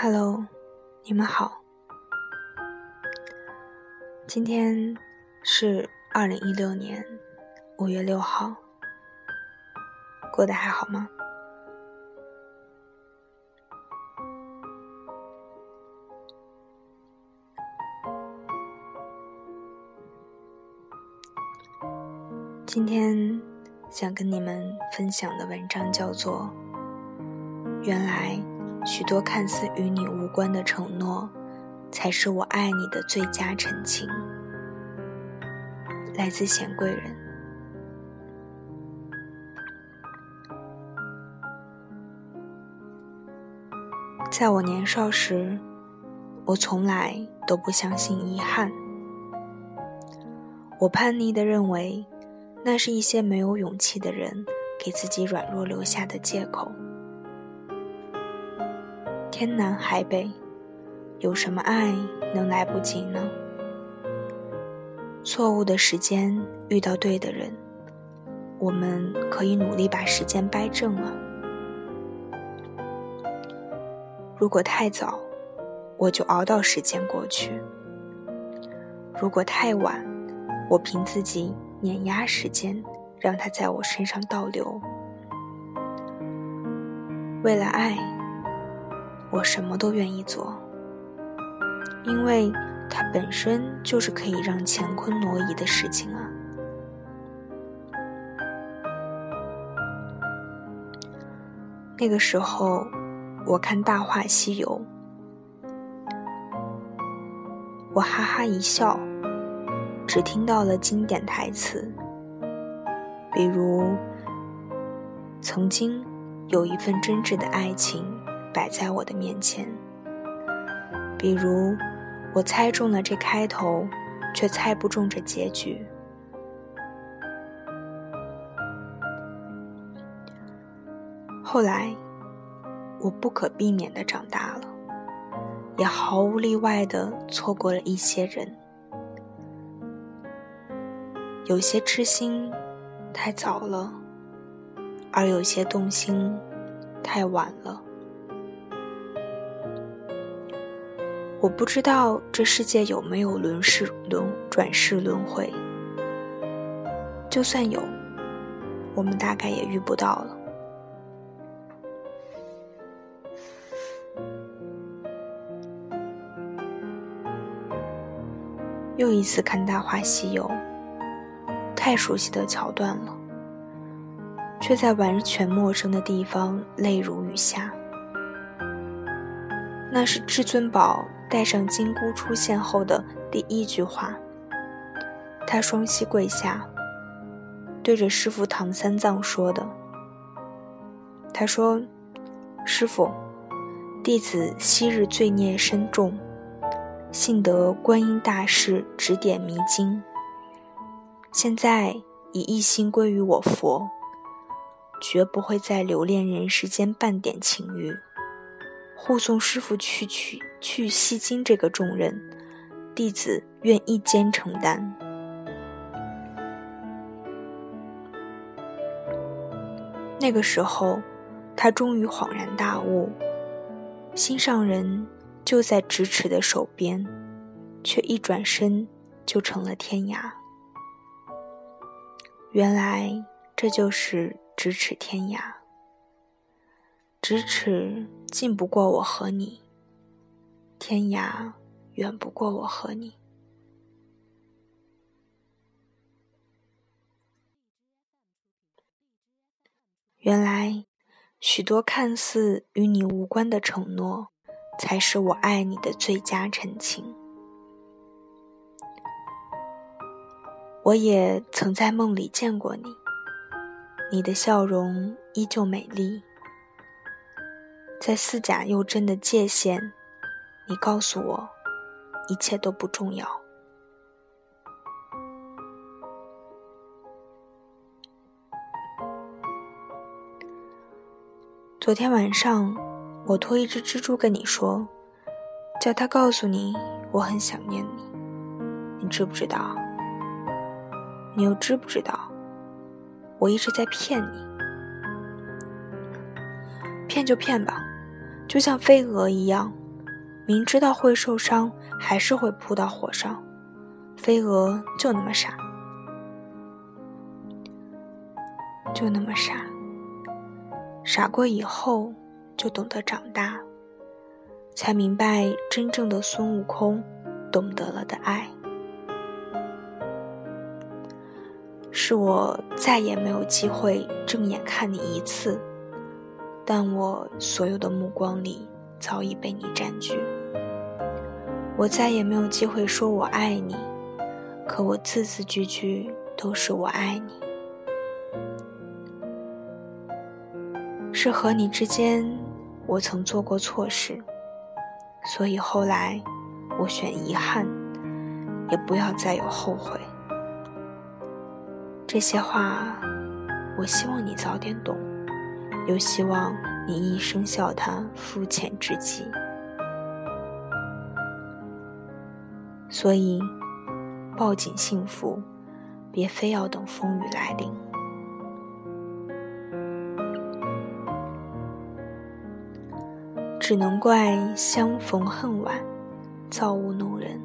Hello，你们好。今天是二零一六年五月六号，过得还好吗？今天想跟你们分享的文章叫做《原来》。许多看似与你无关的承诺，才是我爱你的最佳陈情。来自贤贵人。在我年少时，我从来都不相信遗憾。我叛逆的认为，那是一些没有勇气的人给自己软弱留下的借口。天南海北，有什么爱能来不及呢？错误的时间遇到对的人，我们可以努力把时间掰正啊。如果太早，我就熬到时间过去；如果太晚，我凭自己碾压时间，让它在我身上倒流。为了爱。我什么都愿意做，因为它本身就是可以让乾坤挪移的事情啊。那个时候，我看《大话西游》，我哈哈一笑，只听到了经典台词，比如“曾经有一份真挚的爱情”。摆在我的面前，比如我猜中了这开头，却猜不中这结局。后来，我不可避免的长大了，也毫无例外的错过了一些人，有些痴心太早了，而有些动心太晚了。我不知道这世界有没有轮世轮转世轮回，就算有，我们大概也遇不到了。又一次看《大话西游》，太熟悉的桥段了，却在完全陌生的地方泪如雨下。那是至尊宝。带上金箍出现后的第一句话，他双膝跪下，对着师傅唐三藏说的。他说：“师傅，弟子昔日罪孽深重，幸得观音大士指点迷津，现在已一心归于我佛，绝不会再留恋人世间半点情欲。”护送师傅去取去西经这个重任，弟子愿一肩承担。那个时候，他终于恍然大悟，心上人就在咫尺的手边，却一转身就成了天涯。原来这就是咫尺天涯。咫尺近不过我和你，天涯远不过我和你。原来，许多看似与你无关的承诺，才是我爱你的最佳陈情。我也曾在梦里见过你，你的笑容依旧美丽。在似假又真的界限，你告诉我，一切都不重要。昨天晚上，我托一只蜘蛛跟你说，叫它告诉你我很想念你，你知不知道？你又知不知道？我一直在骗你，骗就骗吧。就像飞蛾一样，明知道会受伤，还是会扑到火上。飞蛾就那么傻，就那么傻。傻过以后，就懂得长大，才明白真正的孙悟空懂得了的爱。是我再也没有机会正眼看你一次，但我所有的目光里早已被你占据。我再也没有机会说我爱你，可我字字句句都是我爱你。是和你之间，我曾做过错事，所以后来我选遗憾，也不要再有后悔。这些话，我希望你早点懂，又希望你一生笑他肤浅至极。所以，抱紧幸福，别非要等风雨来临。只能怪相逢恨晚，造物弄人。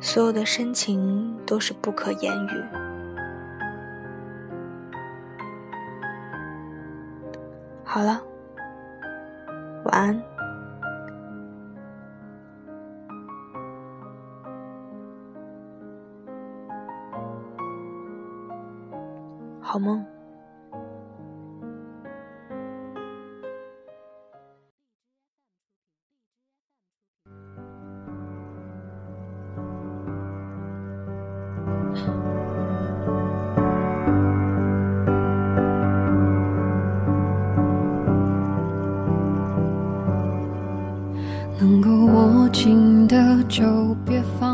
所有的深情都是不可言语。好了，晚安，好梦。能够握紧的就别放